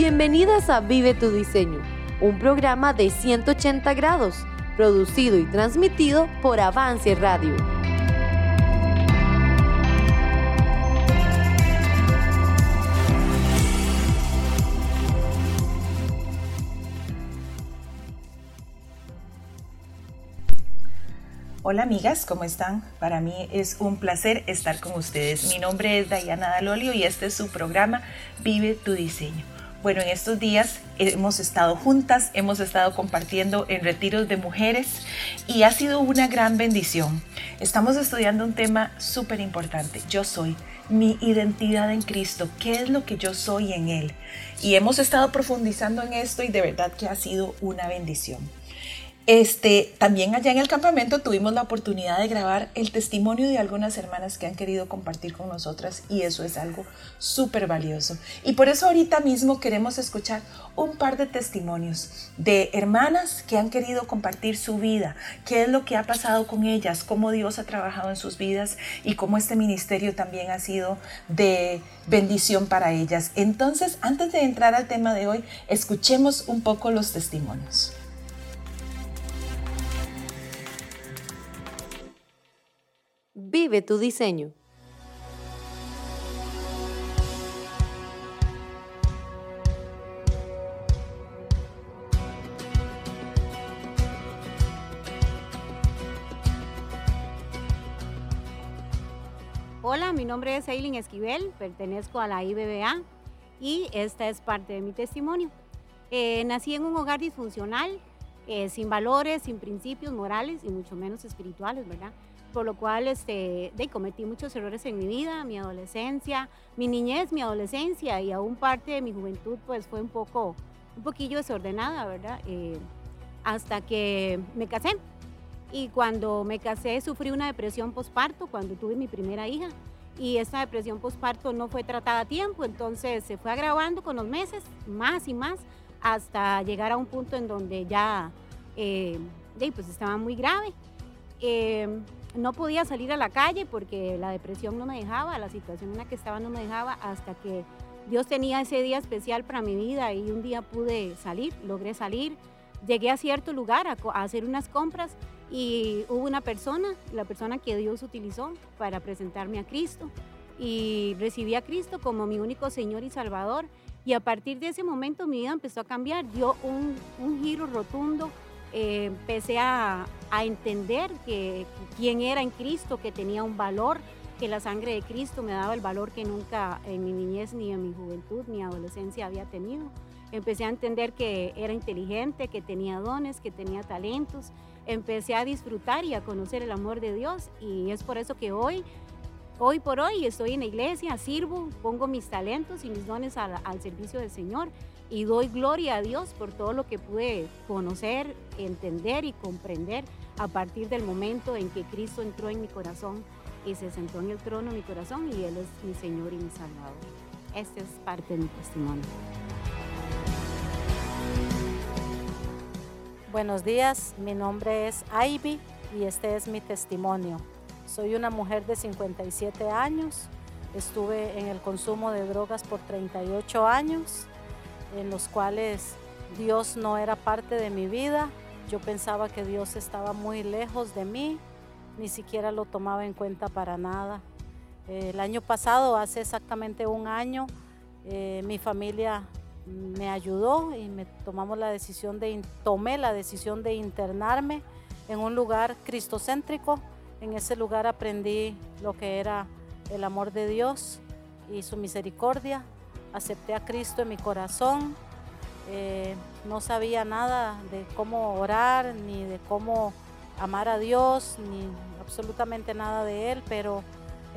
Bienvenidas a Vive tu Diseño, un programa de 180 grados, producido y transmitido por Avance Radio. Hola amigas, ¿cómo están? Para mí es un placer estar con ustedes. Mi nombre es Dayana Dalolio y este es su programa Vive tu Diseño. Bueno, en estos días hemos estado juntas, hemos estado compartiendo en retiros de mujeres y ha sido una gran bendición. Estamos estudiando un tema súper importante, yo soy, mi identidad en Cristo, qué es lo que yo soy en Él. Y hemos estado profundizando en esto y de verdad que ha sido una bendición. Este, también allá en el campamento tuvimos la oportunidad de grabar el testimonio de algunas hermanas que han querido compartir con nosotras y eso es algo súper valioso. Y por eso ahorita mismo queremos escuchar un par de testimonios de hermanas que han querido compartir su vida, qué es lo que ha pasado con ellas, cómo Dios ha trabajado en sus vidas y cómo este ministerio también ha sido de bendición para ellas. Entonces, antes de entrar al tema de hoy, escuchemos un poco los testimonios. Vive tu diseño. Hola, mi nombre es Eileen Esquivel, pertenezco a la IBBA y esta es parte de mi testimonio. Eh, nací en un hogar disfuncional, eh, sin valores, sin principios morales y mucho menos espirituales, ¿verdad? Por lo cual este, de, cometí muchos errores en mi vida, mi adolescencia, mi niñez, mi adolescencia y aún parte de mi juventud pues fue un poco, un poquillo desordenada, ¿verdad? Eh, hasta que me casé. Y cuando me casé sufrí una depresión postparto cuando tuve mi primera hija. Y esa depresión postparto no fue tratada a tiempo, entonces se fue agravando con los meses, más y más, hasta llegar a un punto en donde ya eh, pues estaba muy grave. Eh, no podía salir a la calle porque la depresión no me dejaba, la situación en la que estaba no me dejaba hasta que Dios tenía ese día especial para mi vida y un día pude salir, logré salir, llegué a cierto lugar a, hacer unas compras y hubo una persona, la persona que Dios utilizó para presentarme a Cristo y recibí a Cristo como mi único Señor y Salvador y a partir de ese momento mi vida empezó a cambiar, dio un, giro rotundo eh, empecé a, entender que, quién era en Cristo, que tenía un valor, que la sangre de Cristo me daba el valor que nunca en mi niñez, ni en mi juventud, ni adolescencia había tenido. Empecé a entender que era inteligente, que tenía dones, que tenía talentos. Empecé a disfrutar y a conocer el amor de Dios y es por eso que hoy Hoy por hoy estoy en la iglesia, sirvo, pongo mis talentos y mis dones al, al servicio del Señor y doy gloria a Dios por todo lo que pude conocer, entender y comprender a partir del momento en que Cristo entró en mi corazón y se sentó en el trono de mi corazón y Él es mi Señor y mi Salvador. Este es parte de mi testimonio. Buenos días, mi nombre es Ivy y este es mi testimonio. Soy una mujer de 57 años, estuve en el consumo de drogas por 38 años en los cuales Dios no era parte de mi vida. Yo pensaba que Dios estaba muy lejos de mí, ni siquiera lo tomaba en cuenta para nada. el año pasado, hace exactamente un año, eh, mi familia me ayudó y me tomamos la decisión de tomé la decisión de internarme en un lugar cristocéntrico. En ese lugar aprendí lo que era el amor de Dios y su misericordia, acepté a Cristo en mi corazón. Eh, no sabía nada de cómo orar, ni de cómo amar a Dios, ni absolutamente nada de Él, pero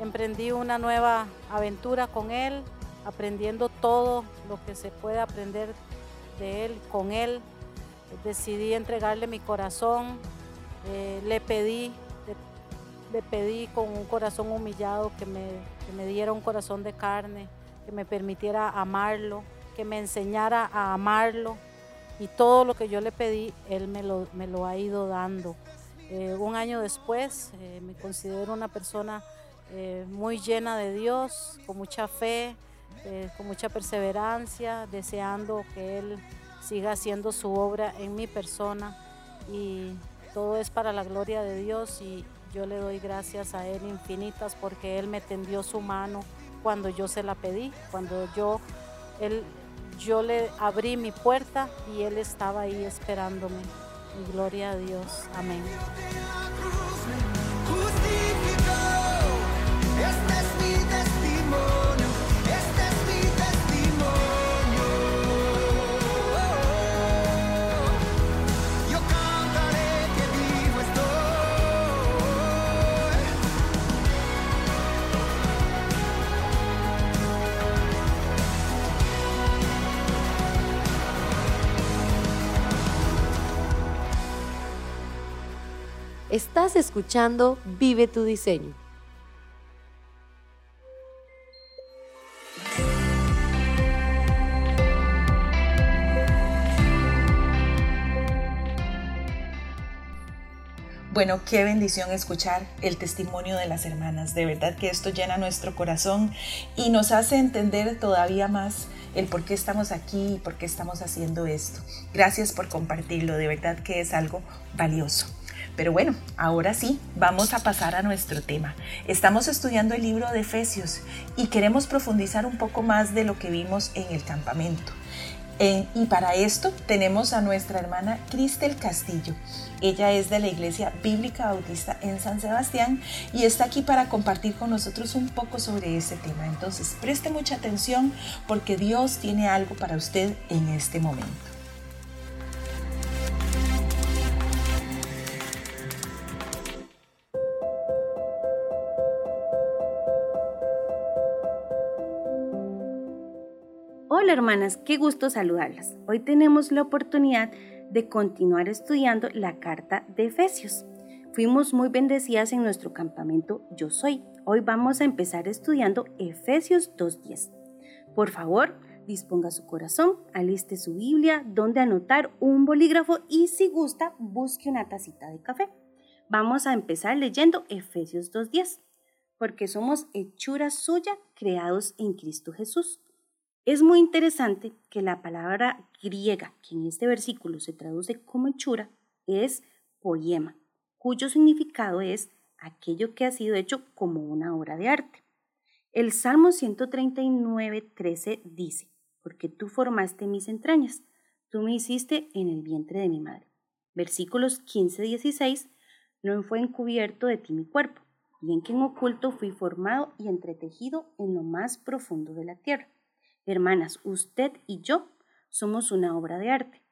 emprendí una nueva aventura con Él, aprendiendo todo lo que se puede aprender de Él, con Él. Decidí entregarle mi corazón, eh, le pedí, le, pedí con un corazón humillado que me, que me diera un corazón de carne que me permitiera amarlo, que me enseñara a amarlo. Y todo lo que yo le pedí, Él me lo, me lo ha ido dando. Eh, un año después eh, me considero una persona eh, muy llena de Dios, con mucha fe, con mucha perseverancia, deseando que Él siga haciendo su obra en mi persona y todo es para la gloria de Dios y yo le doy gracias a Él infinitas porque Él me tendió su mano cuando yo se la pedí, cuando yo, él, yo le abrí mi puerta y Él estaba ahí esperándome. Y gloria a Dios. Amén. Estás escuchando Vive tu diseño. Bueno, qué bendición escuchar el testimonio de las hermanas. De verdad que esto llena nuestro corazón y nos hace entender todavía más el por qué estamos aquí y por qué estamos haciendo esto. Gracias por compartirlo, de verdad que es algo valioso. Pero bueno, ahora sí, vamos a pasar a nuestro tema. Estamos estudiando el libro de Efesios y queremos profundizar un poco más de lo que vimos en el campamento. y para esto tenemos a nuestra hermana Cristel Castillo. Ella es de la Iglesia Bíblica Bautista en San Sebastián y está aquí para compartir con nosotros un poco sobre ese tema. Entonces, preste mucha atención porque Dios tiene algo para usted en este momento. Hermanas, qué gusto saludarlas. Hoy tenemos la oportunidad de continuar estudiando la carta de Efesios. Fuimos muy bendecidas en nuestro campamento Yo Soy. Hoy vamos a empezar estudiando Efesios 2.10. Por favor, disponga su corazón, aliste su Biblia, donde anotar un bolígrafo y si gusta, busque una tacita de café. Vamos a empezar leyendo Efesios 2.10, porque somos hechura suya creados en Cristo Jesús es muy interesante que la palabra griega, que en este versículo se traduce como hechura, es poema, cuyo significado es aquello que ha sido hecho como una obra de arte. El Salmo 139, 13 dice, porque tú formaste mis entrañas, tú me hiciste en el vientre de mi madre. Versículos 15, 16, no fue encubierto de ti mi cuerpo, y en que en oculto fui formado y entretejido en lo más profundo de la tierra. Hermanas, usted y yo somos una obra de arte,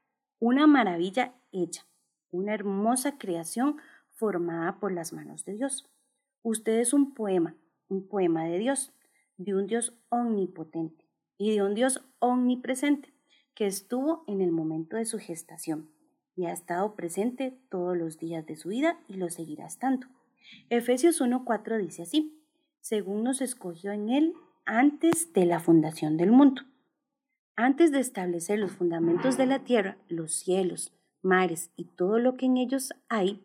una maravilla hecha, una hermosa creación formada por las manos de Dios. Usted es un poema, un poema de Dios, de un Dios omnipotente y de un Dios omnipresente que estuvo en el momento de su gestación y ha estado presente todos los días de su vida y lo seguirá estando. Efesios 1.4 dice así, según nos escogió en él antes de la fundación del mundo. Antes de establecer los fundamentos de la tierra, los cielos, mares y todo lo que en ellos hay,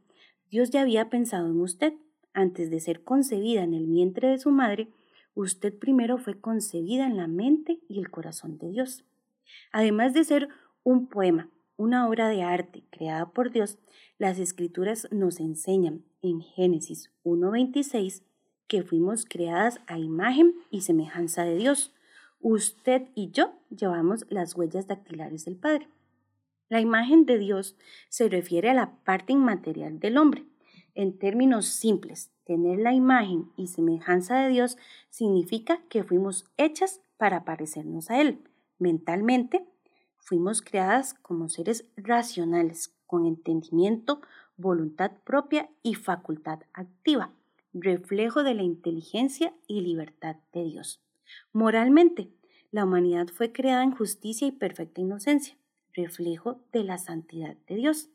Dios ya había pensado en usted. Antes de ser concebida en el vientre de su madre, usted primero fue concebida en la mente y el corazón de Dios. Además de ser un poema, una obra de arte creada por Dios, las escrituras nos enseñan en Génesis 1.26 que fuimos creadas a imagen y semejanza de Dios. Usted y yo llevamos las huellas dactilares del Padre. La imagen de Dios se refiere a la parte inmaterial del hombre. En términos simples, tener la imagen y semejanza de Dios significa que fuimos hechas para parecernos a Él. Mentalmente, fuimos creadas como seres racionales, con entendimiento, voluntad propia y facultad activa reflejo de la inteligencia y libertad de Dios. Moralmente, la humanidad fue creada en justicia y perfecta inocencia, reflejo de la santidad de Dios.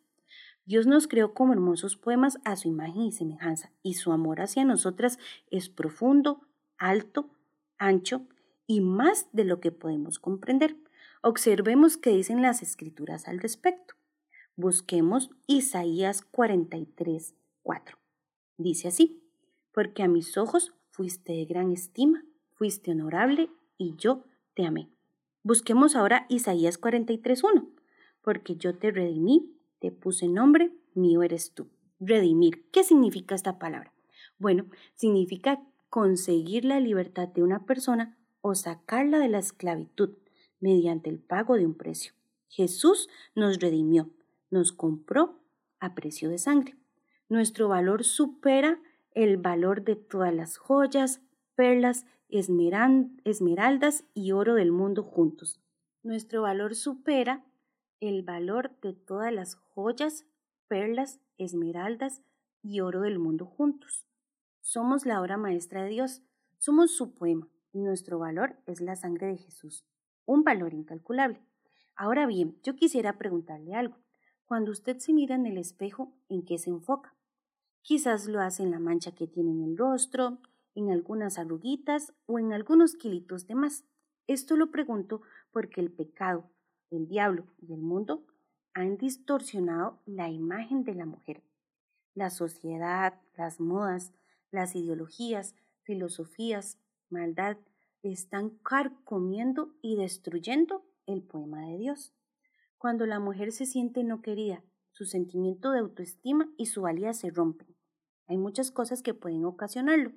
Dios nos creó como hermosos poemas a su imagen y semejanza, y su amor hacia nosotras es profundo, alto, ancho y más de lo que podemos comprender. Observemos qué dicen las escrituras al respecto. Busquemos Isaías 43, 4. Dice así, porque a mis ojos fuiste de gran estima, fuiste honorable y yo te amé. Busquemos ahora Isaías 43.1, porque yo te redimí, te puse nombre, mío eres tú. Redimir, ¿qué significa esta palabra? Bueno, significa conseguir la libertad de una persona o sacarla de la esclavitud mediante el pago de un precio. Jesús nos redimió, nos compró a precio de sangre. Nuestro valor supera el valor de todas las joyas, perlas, esmeraldas y oro del mundo juntos. Nuestro valor supera el valor de todas las joyas, perlas, esmeraldas y oro del mundo juntos. Somos la obra maestra de Dios, somos su poema y nuestro valor es la sangre de Jesús, un valor incalculable. Ahora bien, yo quisiera preguntarle algo. Cuando usted se mira en el espejo, ¿en qué se enfoca? Quizás lo hace en la mancha que tiene en el rostro, en algunas arruguitas o en algunos kilitos de más. Esto lo pregunto porque el pecado, el diablo y el mundo han distorsionado la imagen de la mujer. La sociedad, las modas, las ideologías, filosofías, maldad, están carcomiendo y destruyendo el poema de Dios. Cuando la mujer se siente no querida, su sentimiento de autoestima y su valía se rompen. Hay muchas cosas que pueden ocasionarlo.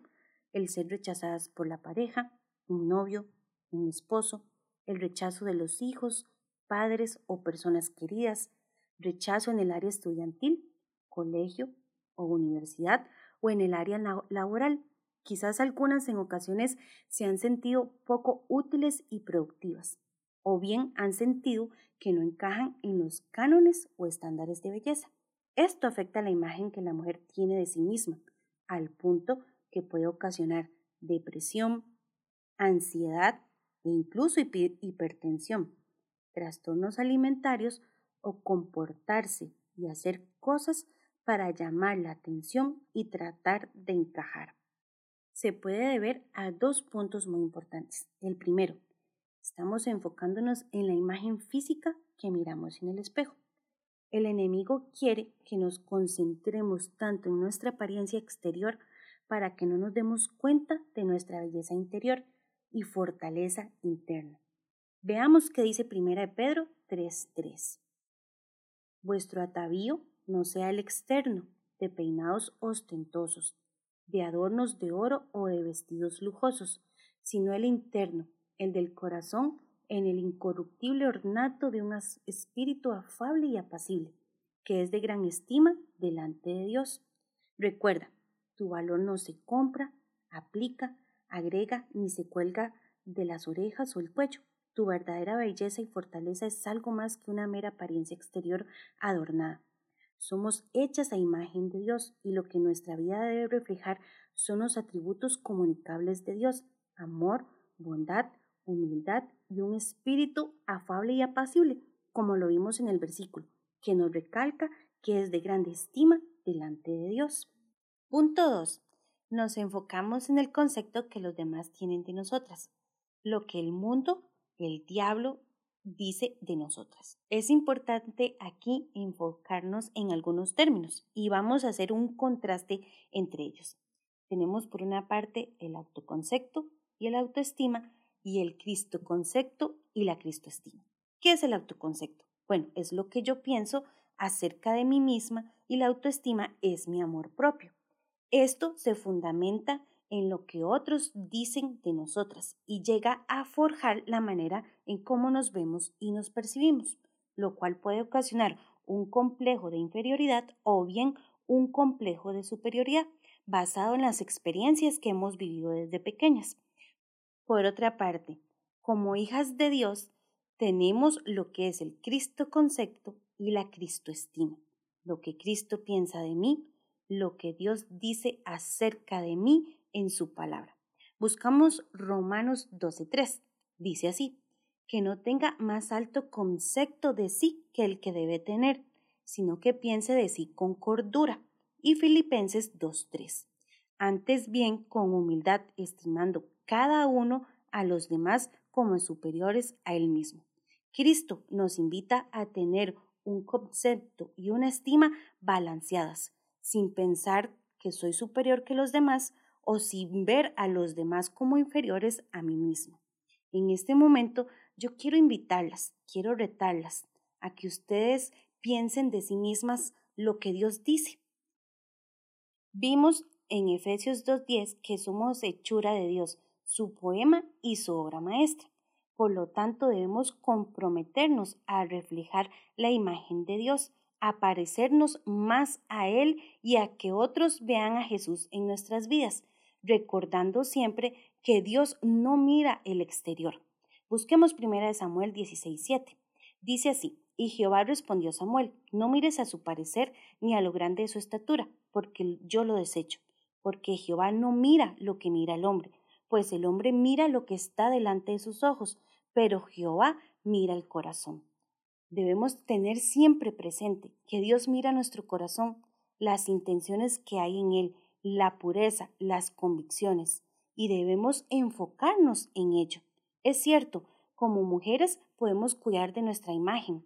El ser rechazadas por la pareja, un novio, un esposo, el rechazo de los hijos, padres o personas queridas, rechazo en el área estudiantil, colegio o universidad o en el área laboral. Quizás algunas en ocasiones se han sentido poco útiles y productivas o bien han sentido que no encajan en los cánones o estándares de belleza. Esto afecta la imagen que la mujer tiene de sí misma, al punto que puede ocasionar depresión, ansiedad e incluso hipertensión, trastornos alimentarios o comportarse y hacer cosas para llamar la atención y tratar de encajar. Se puede deber a dos puntos muy importantes. El primero, Estamos enfocándonos en la imagen física que miramos en el espejo. El enemigo quiere que nos concentremos tanto en nuestra apariencia exterior para que no nos demos cuenta de nuestra belleza interior y fortaleza interna. Veamos qué dice 1 Pedro 3:3. Vuestro atavío no sea el externo, de peinados ostentosos, de adornos de oro o de vestidos lujosos, sino el interno, el del corazón en el incorruptible ornato de un espíritu afable y apacible, que es de gran estima delante de Dios. Recuerda, tu valor no se compra, aplica, agrega ni se cuelga de las orejas o el cuello. Tu verdadera belleza y fortaleza es algo más que una mera apariencia exterior adornada. Somos hechas a imagen de Dios y lo que nuestra vida debe reflejar son los atributos comunicables de Dios, amor, bondad, humildad y un espíritu afable y apacible, como lo vimos en el versículo, que nos recalca que es de grande estima delante de Dios. Punto 2. Nos enfocamos en el concepto que los demás tienen de nosotras, lo que el mundo, el diablo, dice de nosotras. Es importante aquí enfocarnos en algunos términos y vamos a hacer un contraste entre ellos. Tenemos por una parte el autoconcepto y el autoestima y el Cristo concepto y la Cristo estima. ¿Qué es el autoconcepto? Bueno, es lo que yo pienso acerca de mí misma y la autoestima es mi amor propio. Esto se fundamenta en lo que otros dicen de nosotras y llega a forjar la manera en cómo nos vemos y nos percibimos, lo cual puede ocasionar un complejo de inferioridad o bien un complejo de superioridad basado en las experiencias que hemos vivido desde pequeñas. Por otra parte, como hijas de Dios, tenemos lo que es el Cristo concepto y la Cristo estima, lo que Cristo piensa de mí, lo que Dios dice acerca de mí en su palabra. Buscamos Romanos 12.3. Dice así, que no tenga más alto concepto de sí que el que debe tener, sino que piense de sí con cordura. Y Filipenses 2.3. Antes bien, con humildad, estimando cada uno a los demás como superiores a él mismo. Cristo nos invita a tener un concepto y una estima balanceadas, sin pensar que soy superior que los demás o sin ver a los demás como inferiores a mí mismo. En este momento yo quiero invitarlas, quiero retarlas a que ustedes piensen de sí mismas lo que Dios dice. Vimos en Efesios 2.10 que somos hechura de Dios, su poema y su obra maestra. Por lo tanto, debemos comprometernos a reflejar la imagen de Dios, a parecernos más a Él y a que otros vean a Jesús en nuestras vidas, recordando siempre que Dios no mira el exterior. Busquemos 1 Samuel 16.7. Dice así, y Jehová respondió a Samuel, no mires a su parecer ni a lo grande de su estatura, porque yo lo desecho, porque Jehová no mira lo que mira el hombre, pues el hombre mira lo que está delante de sus ojos, pero Jehová mira el corazón. Debemos tener siempre presente que Dios mira nuestro corazón, las intenciones que hay en él, la pureza, las convicciones, y debemos enfocarnos en ello. Es cierto, como mujeres podemos cuidar de nuestra imagen,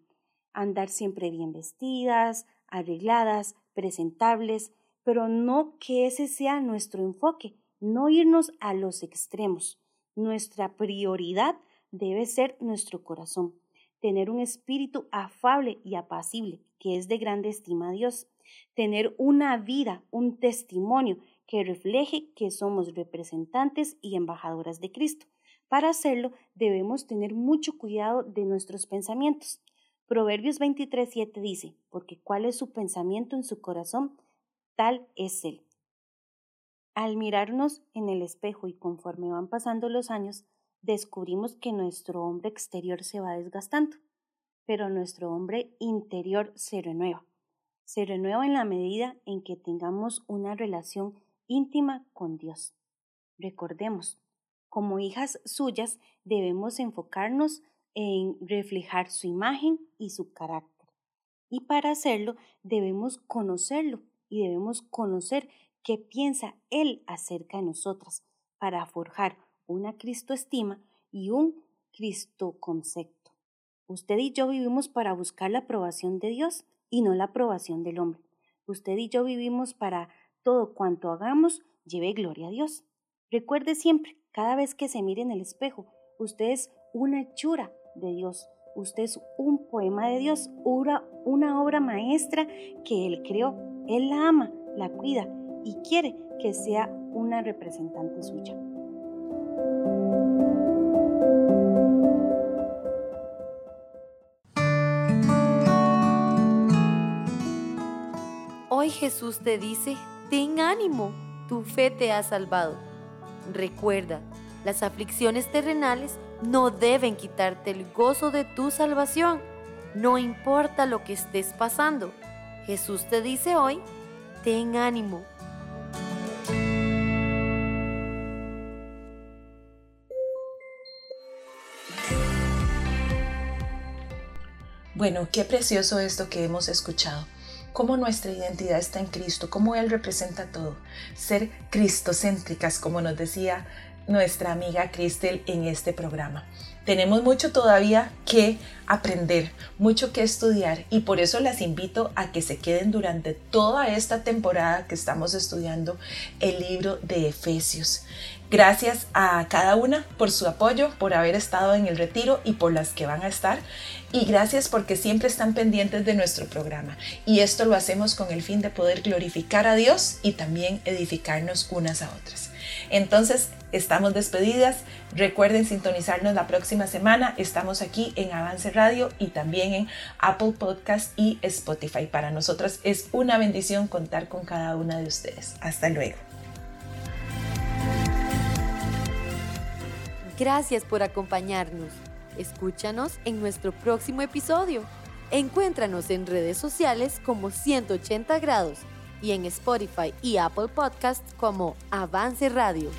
andar siempre bien vestidas, arregladas, presentables, pero no que ese sea nuestro enfoque, no irnos a los extremos. Nuestra prioridad debe ser nuestro corazón, tener un espíritu afable y apacible, que es de grande estima a Dios, tener una vida, un testimonio que refleje que somos representantes y embajadoras de Cristo. Para hacerlo debemos tener mucho cuidado de nuestros pensamientos. Proverbios 23:7 dice, porque cuál es su pensamiento en su corazón, tal es Él. Al mirarnos en el espejo y conforme van pasando los años, descubrimos que nuestro hombre exterior se va desgastando, pero nuestro hombre interior se renueva. Se renueva en la medida en que tengamos una relación íntima con Dios. Recordemos, como hijas suyas debemos enfocarnos en reflejar su imagen y su carácter. Y para hacerlo debemos conocerlo y debemos conocer qué piensa Él acerca de nosotras para forjar una Cristo estima y un Cristo concepto. Usted y yo vivimos para buscar la aprobación de Dios y no la aprobación del hombre. Usted y yo vivimos para todo cuanto hagamos lleve gloria a Dios. Recuerde siempre, cada vez que se mire en el espejo, usted es una hechura de Dios. Usted es un poema de Dios, una, una obra maestra que Él creó. Él la ama, la cuida y quiere que sea una representante suya. Hoy Jesús te dice, ten ánimo, tu fe te ha salvado. Recuerda, las aflicciones terrenales no deben quitarte el gozo de tu salvación, no importa lo que estés pasando. Jesús te dice hoy, ten ánimo. Bueno, qué precioso esto que hemos escuchado. Cómo nuestra identidad está en Cristo, cómo Él representa todo. Ser cristocéntricas, como nos decía nuestra amiga Cristel en este programa. Tenemos mucho todavía que aprender, mucho que estudiar y por eso las invito a que se queden durante toda esta temporada que estamos estudiando el libro de Efesios. Gracias a cada una por su apoyo, por haber estado en el retiro y por las que van a estar. Y gracias porque siempre están pendientes de nuestro programa. Y esto lo hacemos con el fin de poder glorificar a Dios y también edificarnos unas a otras. Entonces, estamos despedidas. Recuerden sintonizarnos la próxima semana. Estamos aquí en Avance Radio y también en Apple Podcast y Spotify. Para nosotros es una bendición contar con cada una de ustedes. Hasta luego. Gracias por acompañarnos. Escúchanos en nuestro próximo episodio. Encuéntranos en redes sociales como 180 grados y en Spotify y Apple Podcasts como Avance Radio.